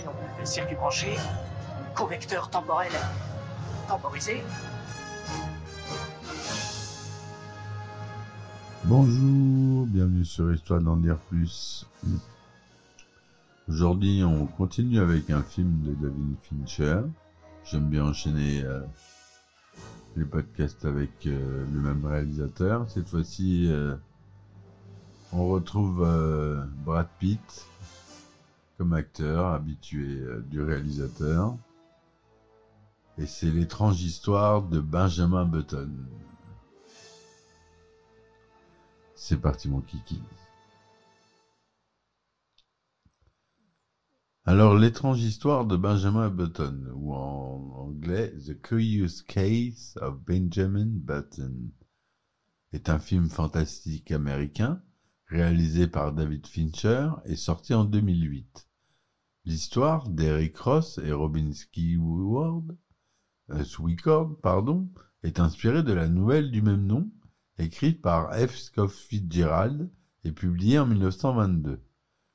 Voyons, circuit branché, convecteur temporel temporisé. Bonjour, bienvenue sur Histoire d'en dire plus. Aujourd'hui, on continue avec un film de David Fincher. J'aime bien enchaîner euh, les podcasts avec euh, le même réalisateur. Cette fois-ci, euh, on retrouve Brad Pitt comme acteur habitué euh, du réalisateur. Et c'est l'étrange histoire de Benjamin Button. C'est parti mon kiki. Alors l'étrange histoire de Benjamin Button, ou en anglais The Curious Case of Benjamin Button, est un film fantastique américain réalisé par David Fincher et sorti en 2008. L'histoire d'Eric Ross et Robin Skyward, euh, pardon, est inspirée de la nouvelle du même nom écrite par F. Scott Fitzgerald et publiée en 1922.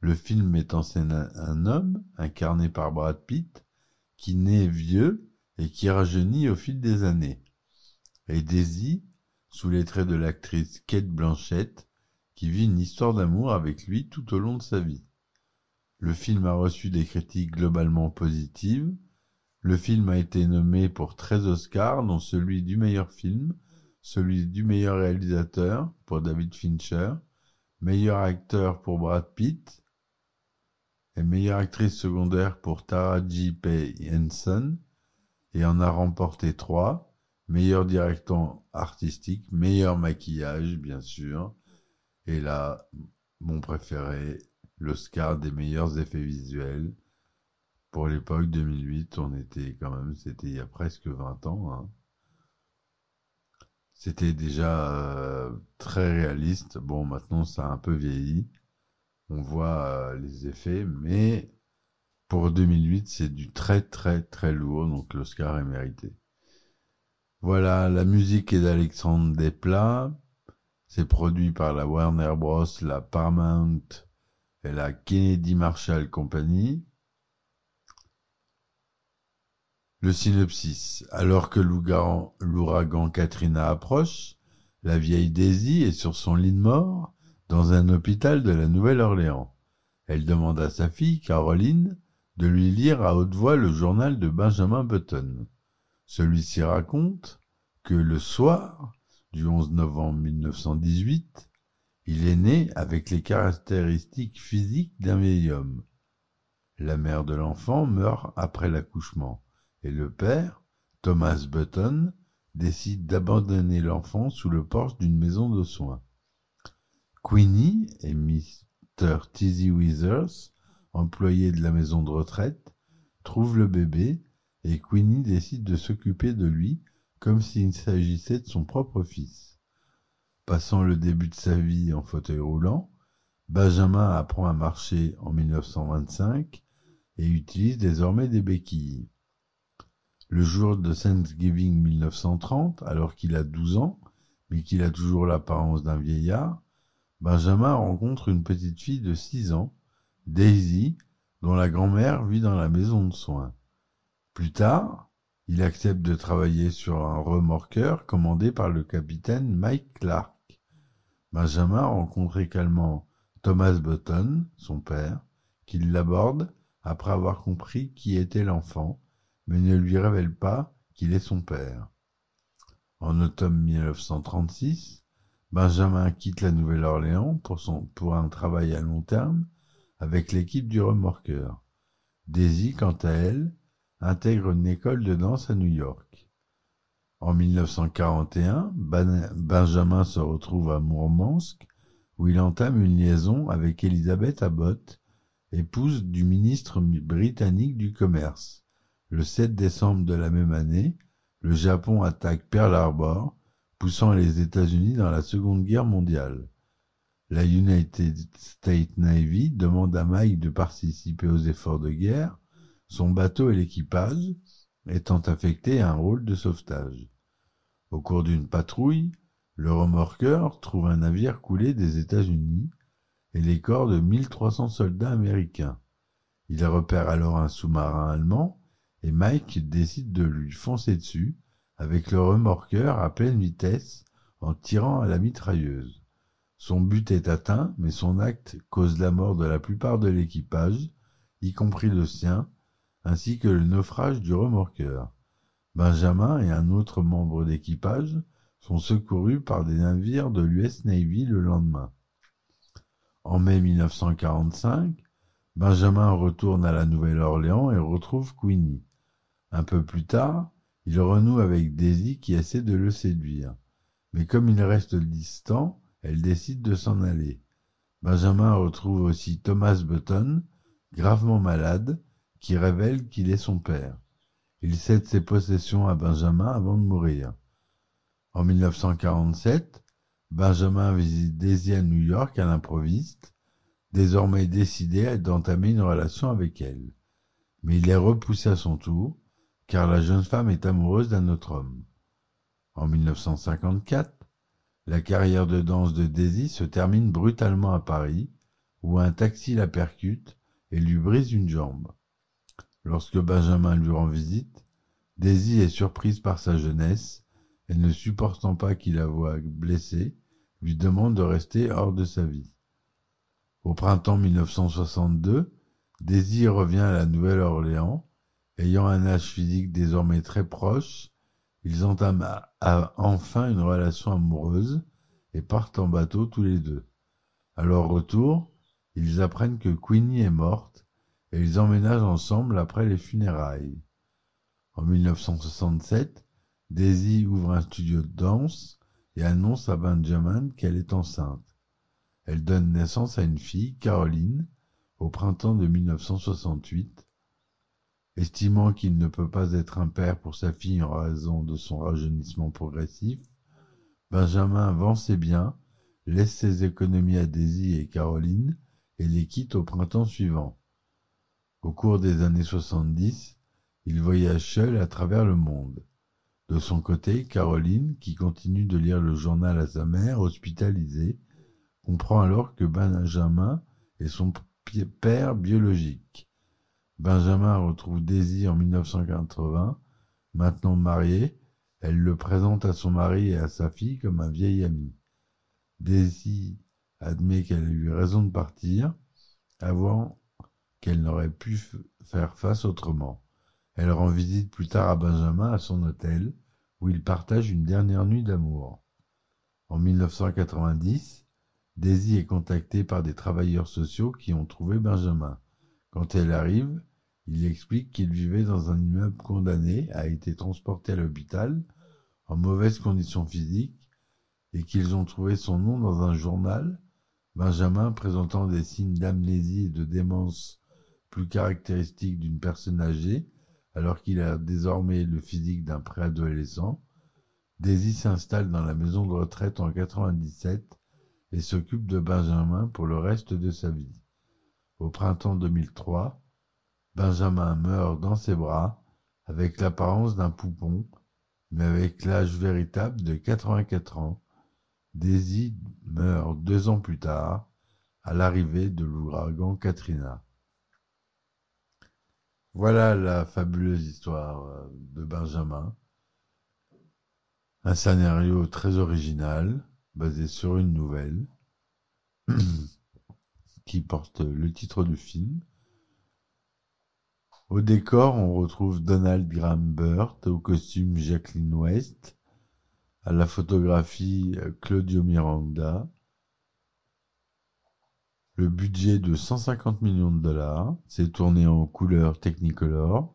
Le film met en scène un, un homme, incarné par Brad Pitt, qui naît vieux et qui rajeunit au fil des années. Et Daisy, sous les traits de l'actrice Kate Blanchett, qui vit une histoire d'amour avec lui tout au long de sa vie. Le film a reçu des critiques globalement positives. Le film a été nommé pour 13 Oscars, dont celui du meilleur film, celui du meilleur réalisateur pour David Fincher, meilleur acteur pour Brad Pitt et meilleure actrice secondaire pour Tara J. P. Henson et en a remporté trois, meilleur directeur artistique, meilleur maquillage bien sûr, et là, mon préféré, l'Oscar des meilleurs effets visuels. Pour l'époque 2008, on était quand même, c'était il y a presque 20 ans, hein. C'était déjà euh, très réaliste. Bon, maintenant, ça a un peu vieilli. On voit euh, les effets, mais pour 2008, c'est du très très très lourd, donc l'Oscar est mérité. Voilà, la musique est d'Alexandre Desplat. C'est produit par la Warner Bros, la Paramount la Kennedy Marshall Company. Le synopsis. Alors que l'ouragan Katrina approche, la vieille Daisy est sur son lit de mort dans un hôpital de la Nouvelle-Orléans. Elle demande à sa fille, Caroline, de lui lire à haute voix le journal de Benjamin Button. Celui-ci raconte que le soir du 11 novembre 1918, il est né avec les caractéristiques physiques d'un vieil homme. La mère de l'enfant meurt après l'accouchement et le père, Thomas Button, décide d'abandonner l'enfant sous le porche d'une maison de soins. Queenie et Mr. Tizzy Withers, employés de la maison de retraite, trouvent le bébé et Queenie décide de s'occuper de lui comme s'il s'agissait de son propre fils. Passant le début de sa vie en fauteuil roulant, Benjamin apprend à marcher en 1925 et utilise désormais des béquilles. Le jour de Thanksgiving 1930, alors qu'il a 12 ans, mais qu'il a toujours l'apparence d'un vieillard, Benjamin rencontre une petite fille de 6 ans, Daisy, dont la grand-mère vit dans la maison de soins. Plus tard, il accepte de travailler sur un remorqueur commandé par le capitaine Mike Clark. Benjamin rencontre également Thomas Button, son père, qui l'aborde après avoir compris qui était l'enfant, mais ne lui révèle pas qu'il est son père. En automne 1936, Benjamin quitte la Nouvelle-Orléans pour, pour un travail à long terme avec l'équipe du remorqueur. Daisy, quant à elle, intègre une école de danse à New York. En 1941, Ben- Benjamin se retrouve à Mourmansk, où il entame une liaison avec Elisabeth Abbott, épouse du ministre britannique du Commerce. Le 7 décembre de la même année, le Japon attaque Pearl Harbor, poussant les États-Unis dans la Seconde Guerre mondiale. La United States Navy demande à Mike de participer aux efforts de guerre, son bateau et l'équipage étant affectés à un rôle de sauvetage. Au cours d'une patrouille, le remorqueur trouve un navire coulé des États-Unis et les corps de 1300 soldats américains. Il repère alors un sous-marin allemand et Mike décide de lui foncer dessus avec le remorqueur à pleine vitesse en tirant à la mitrailleuse. Son but est atteint, mais son acte cause la mort de la plupart de l'équipage, y compris le sien, ainsi que le naufrage du remorqueur. Benjamin et un autre membre d'équipage sont secourus par des navires de l'US Navy le lendemain. En mai 1945, Benjamin retourne à la Nouvelle-Orléans et retrouve Queenie. Un peu plus tard, il renoue avec Daisy qui essaie de le séduire. Mais comme il reste distant, elle décide de s'en aller. Benjamin retrouve aussi Thomas Button, gravement malade, qui révèle qu'il est son père. Il cède ses possessions à Benjamin avant de mourir. En 1947, Benjamin visite Daisy à New York à l'improviste, désormais décidé d'entamer une relation avec elle. Mais il est repoussé à son tour, car la jeune femme est amoureuse d'un autre homme. En 1954, la carrière de danse de Daisy se termine brutalement à Paris, où un taxi la percute et lui brise une jambe. Lorsque Benjamin lui rend visite, Daisy est surprise par sa jeunesse et ne supportant pas qu'il la voie blessée, lui demande de rester hors de sa vie. Au printemps 1962, Daisy revient à la Nouvelle-Orléans, ayant un âge physique désormais très proche, ils entament enfin une relation amoureuse et partent en bateau tous les deux. À leur retour, ils apprennent que Queenie est morte et ils emménagent ensemble après les funérailles. En 1967, Daisy ouvre un studio de danse et annonce à Benjamin qu'elle est enceinte. Elle donne naissance à une fille, Caroline, au printemps de 1968. Estimant qu'il ne peut pas être un père pour sa fille en raison de son rajeunissement progressif, Benjamin vend ses biens, laisse ses économies à Daisy et Caroline et les quitte au printemps suivant. Au cours des années 70, il voyage seul à travers le monde. De son côté, Caroline, qui continue de lire le journal à sa mère, hospitalisée, comprend alors que Benjamin est son père biologique. Benjamin retrouve Daisy en 1980. Maintenant mariée, elle le présente à son mari et à sa fille comme un vieil ami. Daisy admet qu'elle a eu raison de partir, avant qu'elle n'aurait pu faire face autrement. Elle rend visite plus tard à Benjamin à son hôtel, où ils partagent une dernière nuit d'amour. En 1990, Daisy est contactée par des travailleurs sociaux qui ont trouvé Benjamin. Quand elle arrive, il explique qu'il vivait dans un immeuble condamné, a été transporté à l'hôpital, en mauvaise condition physique, et qu'ils ont trouvé son nom dans un journal, Benjamin présentant des signes d'amnésie et de démence plus caractéristiques d'une personne âgée, alors qu'il a désormais le physique d'un préadolescent. Daisy s'installe dans la maison de retraite en 97 et s'occupe de Benjamin pour le reste de sa vie. Au printemps 2003, Benjamin meurt dans ses bras, avec l'apparence d'un poupon, mais avec l'âge véritable de 84 ans. Daisy meurt deux ans plus tard, à l'arrivée de l'ouragan Katrina. Voilà la fabuleuse histoire euh, de Benjamin. Un scénario très original, basé sur une nouvelle, qui porte le titre du film. Au décor, on retrouve Donald Graham Burt, au costume Jacqueline West, à la photographie euh, Claudio Miranda. Le budget de 150 millions de dollars, c'est tourné en couleur Technicolor.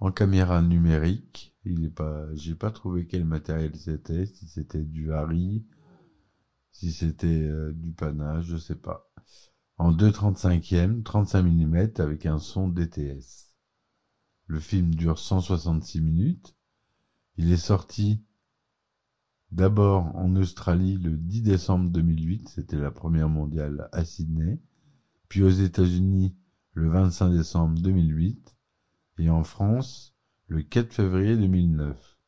en caméra numérique. Il est pas, j'ai pas trouvé quel matériel c'était, si c'était du Harry, si c'était euh, du panache, je sais pas. En 2,35e, 35 mm avec un son DTS. Le film dure 166 minutes. Il est sorti d'abord en Australie le 10 décembre 2008, c'était la première mondiale à Sydney, puis aux États-Unis le 25 décembre 2008 et en France le 4 février 2009.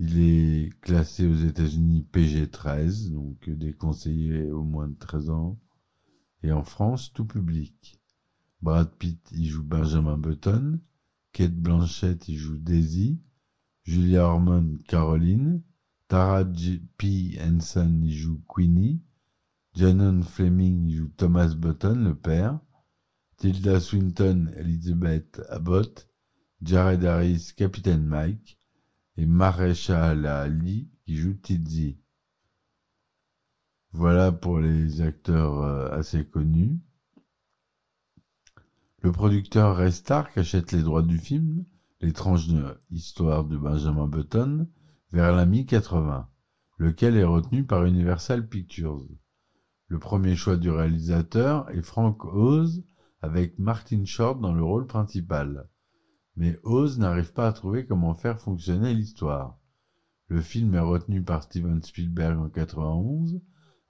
Il est classé aux États-Unis PG-13, donc déconseillé au moins de 13 ans, et en France tout public. Brad Pitt y joue Benjamin Button, Kate Blanchett y joue Daisy, Julia Ormond Caroline, Tara P. Henson y joue Queenie, Janon Fleming y joue Thomas Button, le père, Tilda Swinton, Elizabeth Abbott, Jared Harris, Capitaine Mike, et Maréchal Lee qui joue Tizzy. Voilà pour les acteurs euh, assez connus. Le producteur Ray Stark achète les droits du film, l'étrange histoire de Benjamin Button, vers la mi-80, lequel est retenu par Universal Pictures. Le premier choix du réalisateur est Frank Oz, avec Martin Short dans le rôle principal. Mais Oz n'arrive pas à trouver comment faire fonctionner l'histoire. Le film est retenu par Steven Spielberg en 91,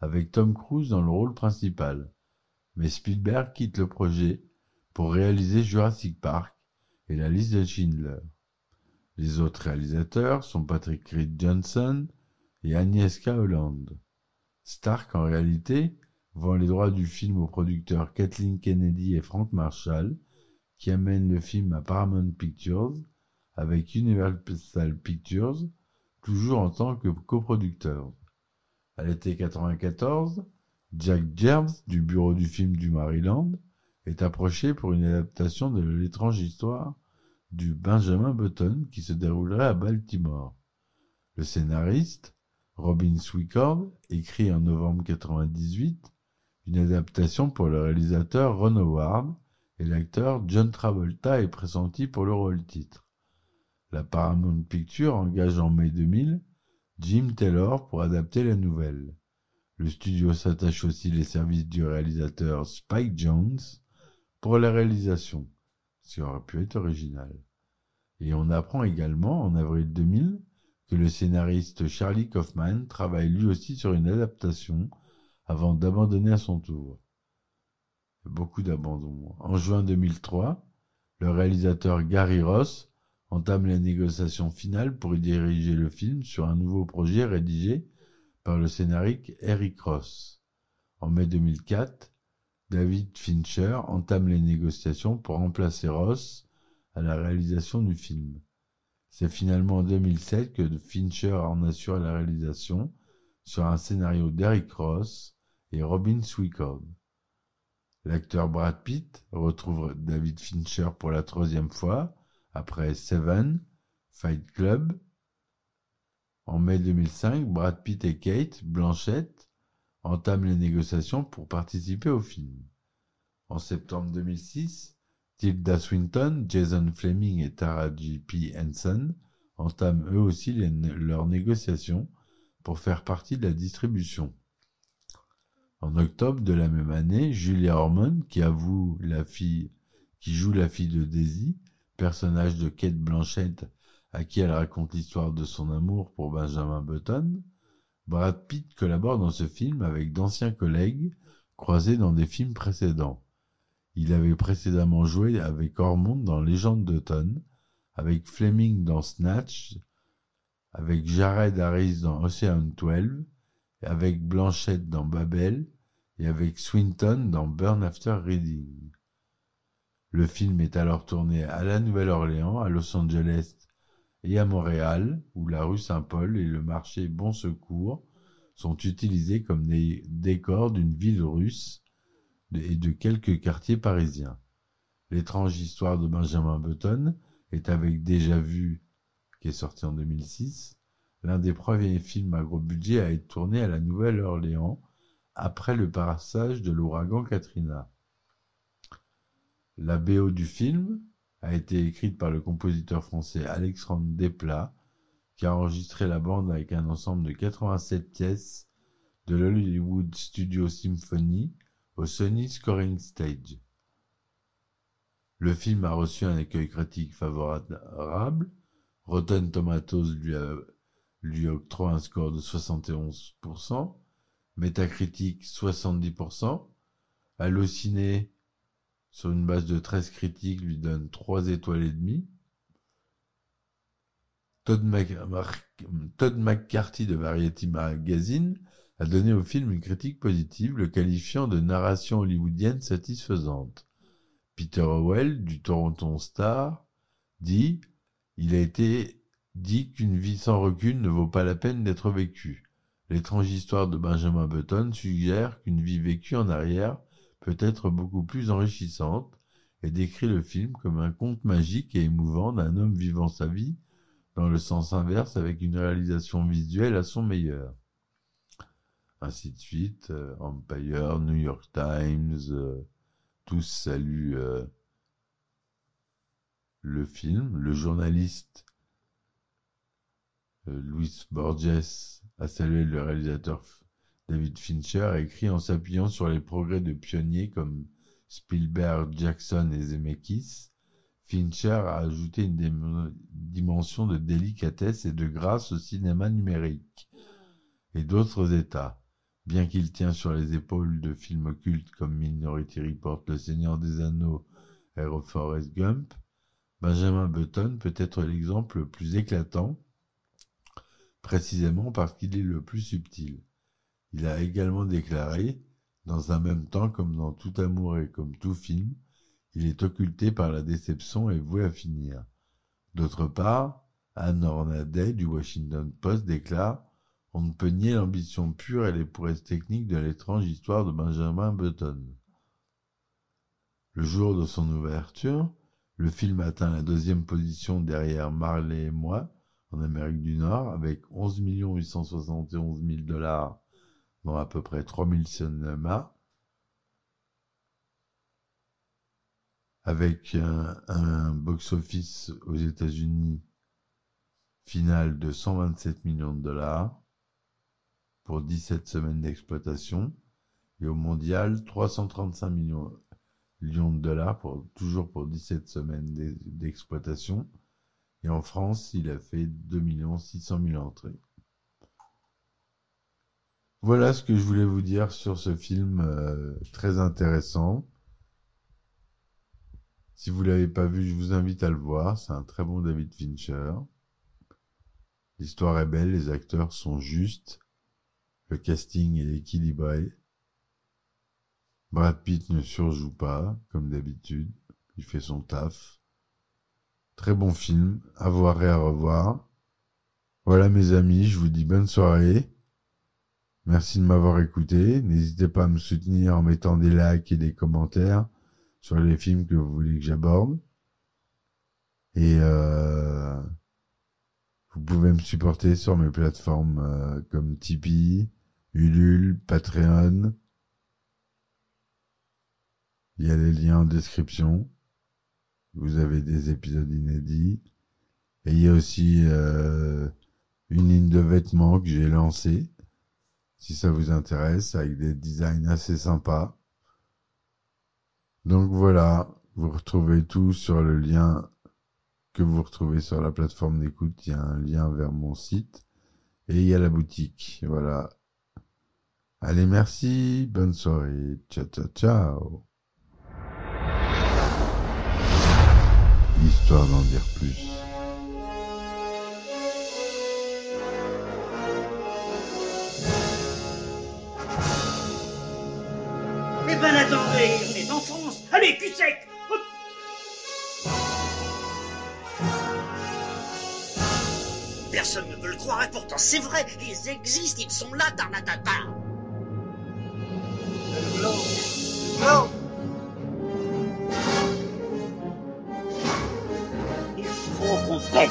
avec Tom Cruise dans le rôle principal. Mais Spielberg quitte le projet pour réaliser Jurassic Park et la liste de Schindler. Les autres réalisateurs sont Patrick Reed Johnson et Agnieszka Holland. Stark, en réalité, vend les droits du film aux producteurs Kathleen Kennedy et Frank Marshall, qui amènent le film à Paramount Pictures avec Universal Pictures, toujours en tant que coproducteur. À l'été 94, Jack Gerbs, du bureau du film du Maryland, est approché pour une adaptation de l'étrange histoire du Benjamin Button qui se déroulerait à Baltimore. Le scénariste, Robin Swicord, écrit en novembre 98 une adaptation pour le réalisateur Ron Howard et l'acteur John Travolta est pressenti pour le rôle titre. La Paramount Picture engage en mai 2000 Jim Taylor pour adapter la nouvelle. Le studio s'attache aussi les services du réalisateur Spike Jones pour la réalisation, ce qui aurait pu être original. Et on apprend également en avril 2000 que le scénariste Charlie Kaufman travaille lui aussi sur une adaptation avant d'abandonner à son tour. Beaucoup d'abandon. En juin 2003, le réalisateur Gary Ross entame les négociations finales pour y diriger le film sur un nouveau projet rédigé par le scénariste Eric Ross. En mai 2004, David Fincher entame les négociations pour remplacer Ross à la réalisation du film. C'est finalement en 2007 que Fincher en assure la réalisation sur un scénario d'Eric Ross et Robin Swicord. L'acteur Brad Pitt retrouve David Fincher pour la troisième fois après Seven, Fight Club. En mai 2005, Brad Pitt et Kate Blanchett entament les négociations pour participer au film. En septembre 2006, Tilda Swinton, Jason Fleming et Tara J. P. Henson entament eux aussi leurs négociations pour faire partie de la distribution. En octobre de la même année, Julia Ormond, qui avoue la fille, qui joue la fille de Daisy, personnage de Kate Blanchett à qui elle raconte l'histoire de son amour pour Benjamin Button, Brad Pitt collabore dans ce film avec d'anciens collègues croisés dans des films précédents. Il avait précédemment joué avec Ormond dans Légende d'automne, avec Fleming dans Snatch, avec Jared Harris dans Ocean 12, avec Blanchette dans Babel et avec Swinton dans Burn After Reading. Le film est alors tourné à la Nouvelle-Orléans, à Los Angeles et à Montréal, où la rue Saint-Paul et le marché Bon Secours sont utilisés comme des décors d'une ville russe et de quelques quartiers parisiens. L'étrange histoire de Benjamin Button est avec Déjà Vu, qui est sorti en 2006, l'un des premiers films à gros budget à être tourné à la Nouvelle-Orléans après le passage de l'ouragan Katrina. La BO du film, a été écrite par le compositeur français Alexandre Desplat, qui a enregistré la bande avec un ensemble de 87 pièces de l'Hollywood Studio Symphony au Sony Scoring Stage. Le film a reçu un accueil critique favorable. Rotten Tomatoes lui, a, octroie un score de 71%, Metacritic 70%, Allociné sur une base de 13 critiques lui donne 3 étoiles et demie. Todd, McCarthy de Variety Magazine a donné au film une critique positive, le qualifiant de narration hollywoodienne satisfaisante. Peter Howell du Toronto Star dit Il a été dit qu'une vie sans recul ne vaut pas la peine d'être vécue. L'étrange histoire de Benjamin Button suggère qu'une vie vécue en arrière peut être beaucoup plus enrichissante et décrit le film comme un conte magique et émouvant d'un homme vivant sa vie dans le sens inverse avec une réalisation visuelle à son meilleur. Ainsi de suite, euh, Empire, New York Times, euh, tous saluent euh, le film. Le journaliste Louis Borges a salué le réalisateur David Fincher, a écrit en s'appuyant sur les progrès de pionniers comme Spielberg, Jackson et Zemeckis. Fincher a ajouté une dimension de délicatesse et de grâce au cinéma numérique et d'autres états. Bien qu'il tient sur les épaules de films occultes comme Minority Report, Le Seigneur des Anneaux et Gump, Benjamin Button peut être l'exemple le plus éclatant, précisément parce qu'il est le plus subtil. Il a également déclaré, dans un même temps comme dans tout amour et comme tout film, il est occulté par la déception et voué à finir. D'autre part, Anne Ornadet du Washington Post déclare on ne peut nier l'ambition pure et les prouesses techniques de l'étrange histoire de Benjamin Button. Le jour de son ouverture, le film atteint la deuxième position derrière Marley et moi en Amérique du Nord avec 11 871 000 dollars dans à peu près 3000 cinémas. Avec un, box-office aux États-Unis final de 127 millions de dollars pour 17 semaines d'exploitation. Et au mondial 335 millions, de dollars toujours pour 17 semaines d'exploitation. Et en France il a fait 2 600 000 entrées. Voilà ce que je voulais vous dire sur ce film euh, très intéressant. Si vous l'avez pas vu, je vous invite à le voir. C'est un très bon David Fincher. L'histoire est belle, les acteurs sont justes le casting est équilibré. Brad Pitt ne surjoue pas, comme d'habitude. Il fait son taf. Très bon film, à voir et à revoir. Voilà mes amis, je vous dis bonne soirée. Merci de m'avoir écouté. N'hésitez pas à me soutenir en mettant des likes et des commentaires sur les films que vous voulez que j'aborde. Et euh, vous pouvez me supporter sur mes plateformes euh, comme Tipeee, Ulule, Patreon. Il y a les liens en description. Vous avez des épisodes inédits. Et il y a aussi euh, une ligne de vêtements que j'ai lancée, si ça vous intéresse, avec des designs assez sympas. Donc voilà, vous retrouvez tout sur le lien que vous retrouvez sur la plateforme d'écoute. Il y a un lien vers mon site. Et il y a la boutique. Voilà, Allez, merci, bonne soirée, ciao, ciao, ciao. Histoire d'en dire plus. Personne ne peut le croire et pourtant c'est vrai, ils existent, ils sont là, Tarnatata. Non Non Il faut qu'on pète.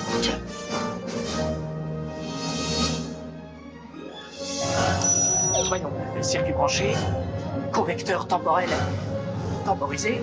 Circuit branché, correcteur temporel temporisé,